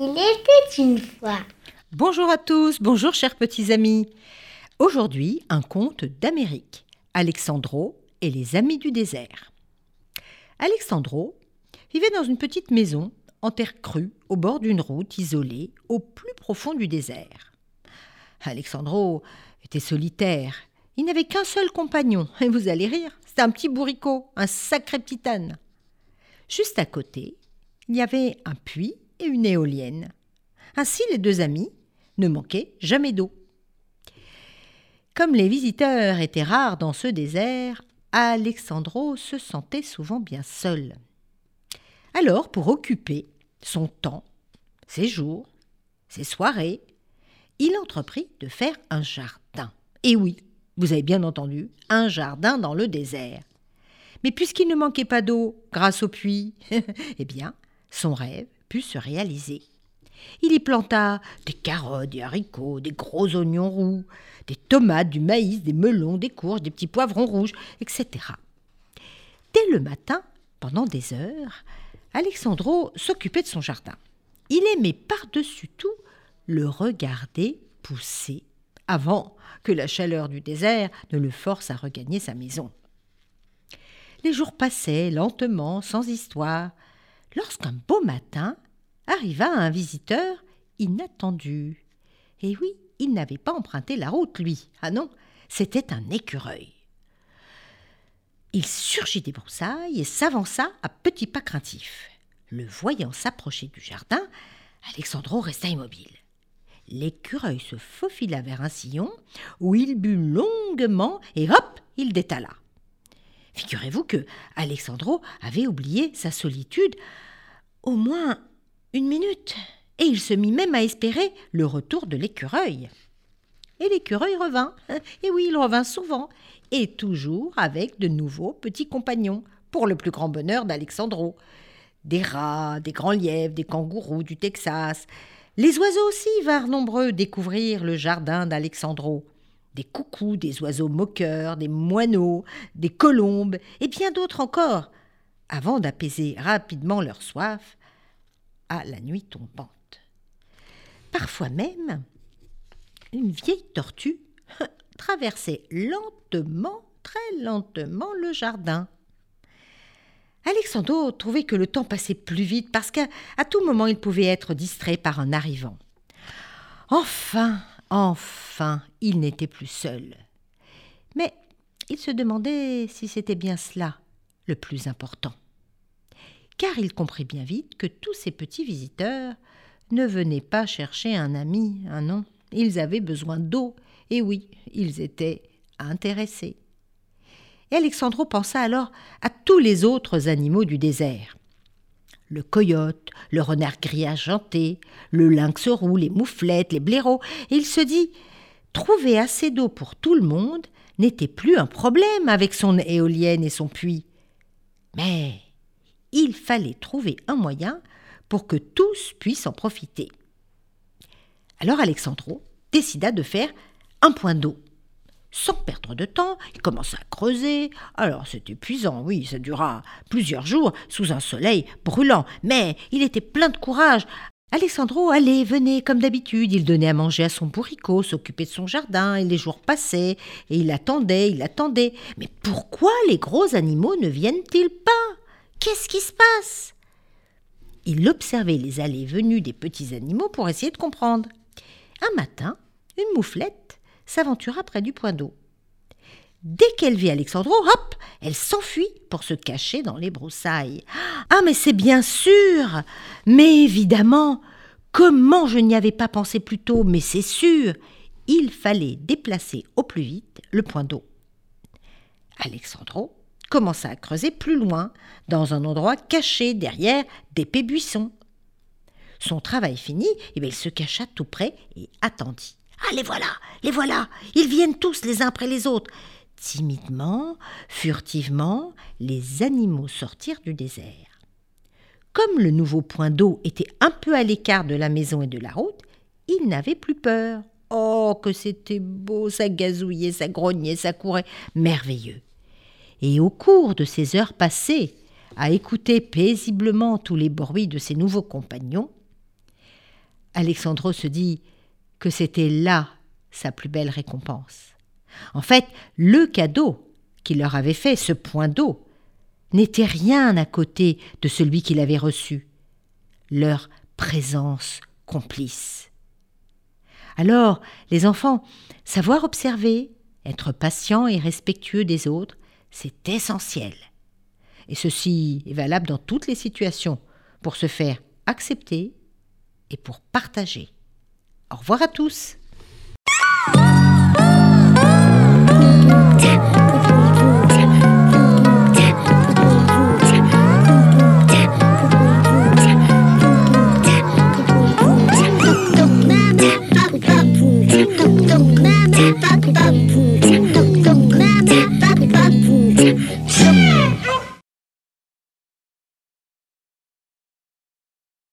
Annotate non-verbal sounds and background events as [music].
Il était une fois. Bonjour à tous, bonjour chers petits amis. Aujourd'hui, un conte d'Amérique. Alexandro et les amis du désert. Alexandro vivait dans une petite maison en terre crue au bord d'une route isolée au plus profond du désert. Alexandro était solitaire. Il n'avait qu'un seul compagnon, et vous allez rire, c'était un petit bourricot, un sacré petit âne. Juste à côté, il y avait un puits et une éolienne. Ainsi, les deux amis ne manquaient jamais d'eau. Comme les visiteurs étaient rares dans ce désert, Alexandro se sentait souvent bien seul. Alors, pour occuper son temps, ses jours, ses soirées, il entreprit de faire un jardin. Et oui, vous avez bien entendu, un jardin dans le désert. Mais puisqu'il ne manquait pas d'eau grâce au puits, [laughs] eh bien, son rêve put se réaliser. Il y planta des carottes, des haricots, des gros oignons roux, des tomates, du maïs, des melons, des courges, des petits poivrons rouges, etc. Dès le matin, pendant des heures, Alexandro s'occupait de son jardin. Il aimait par-dessus tout le regarder pousser avant que la chaleur du désert ne le force à regagner sa maison. Les jours passaient lentement, sans histoire, lorsqu'un beau matin arriva un visiteur inattendu. Et oui, il n'avait pas emprunté la route, lui. Ah non, c'était un écureuil. Il surgit des broussailles et s'avança à petits pas craintifs. Le voyant s'approcher du jardin, Alexandro resta immobile. L'écureuil se faufila vers un sillon où il but longuement et hop, il détala. Figurez-vous que Alexandro avait oublié sa solitude au moins une minute, et il se mit même à espérer le retour de l'écureuil. Et l'écureuil revint, [laughs] et oui, il revint souvent, et toujours avec de nouveaux petits compagnons, pour le plus grand bonheur d'Alexandro. Des rats, des grands lièvres, des kangourous du Texas. Les oiseaux aussi vinrent nombreux découvrir le jardin d'Alexandro. Des coucous, des oiseaux moqueurs, des moineaux, des colombes, et bien d'autres encore, avant d'apaiser rapidement leur soif à la nuit tombante. Parfois même, une vieille tortue [laughs] traversait lentement, très lentement le jardin. Alexandro trouvait que le temps passait plus vite parce qu'à tout moment il pouvait être distrait par un arrivant. Enfin, enfin, il n'était plus seul. Mais il se demandait si c'était bien cela le plus important. Car il comprit bien vite que tous ces petits visiteurs ne venaient pas chercher un ami, un nom. Ils avaient besoin d'eau, et oui, ils étaient intéressés. Et Alexandro pensa alors à tous les autres animaux du désert. Le coyote, le renard gris argenté, le lynx roux, les mouflettes, les blaireaux, et il se dit trouver assez d'eau pour tout le monde n'était plus un problème avec son éolienne et son puits. Mais il fallait trouver un moyen pour que tous puissent en profiter. Alors Alexandro décida de faire un point d'eau. Sans perdre de temps, il commença à creuser. Alors c'est épuisant, oui, ça dura plusieurs jours sous un soleil brûlant, mais il était plein de courage. Alexandro allait, venait comme d'habitude, il donnait à manger à son bourricot, s'occupait de son jardin, et les jours passaient, et il attendait, il attendait. Mais pourquoi les gros animaux ne viennent-ils pas? Qu'est-ce qui se passe? Il observait les allées venues des petits animaux pour essayer de comprendre. Un matin, une mouflette s'aventura près du point d'eau. Dès qu'elle vit Alexandro, hop, elle s'enfuit pour se cacher dans les broussailles. Ah, mais c'est bien sûr Mais évidemment Comment je n'y avais pas pensé plus tôt, mais c'est sûr Il fallait déplacer au plus vite le point d'eau. Alexandro commença à creuser plus loin, dans un endroit caché derrière d'épais buissons. Son travail fini, eh il se cacha tout près et attendit. Ah, les voilà, les voilà, ils viennent tous les uns après les autres. Timidement, furtivement, les animaux sortirent du désert. Comme le nouveau point d'eau était un peu à l'écart de la maison et de la route, ils n'avaient plus peur. Oh, que c'était beau, ça gazouillait, ça grognait, ça courait, merveilleux. Et au cours de ces heures passées, à écouter paisiblement tous les bruits de ses nouveaux compagnons, Alexandro se dit que c'était là sa plus belle récompense. En fait, le cadeau qu'il leur avait fait, ce point d'eau, n'était rien à côté de celui qu'il avait reçu, leur présence complice. Alors, les enfants, savoir observer, être patient et respectueux des autres, c'est essentiel. Et ceci est valable dans toutes les situations, pour se faire accepter et pour partager. Au revoir à tous.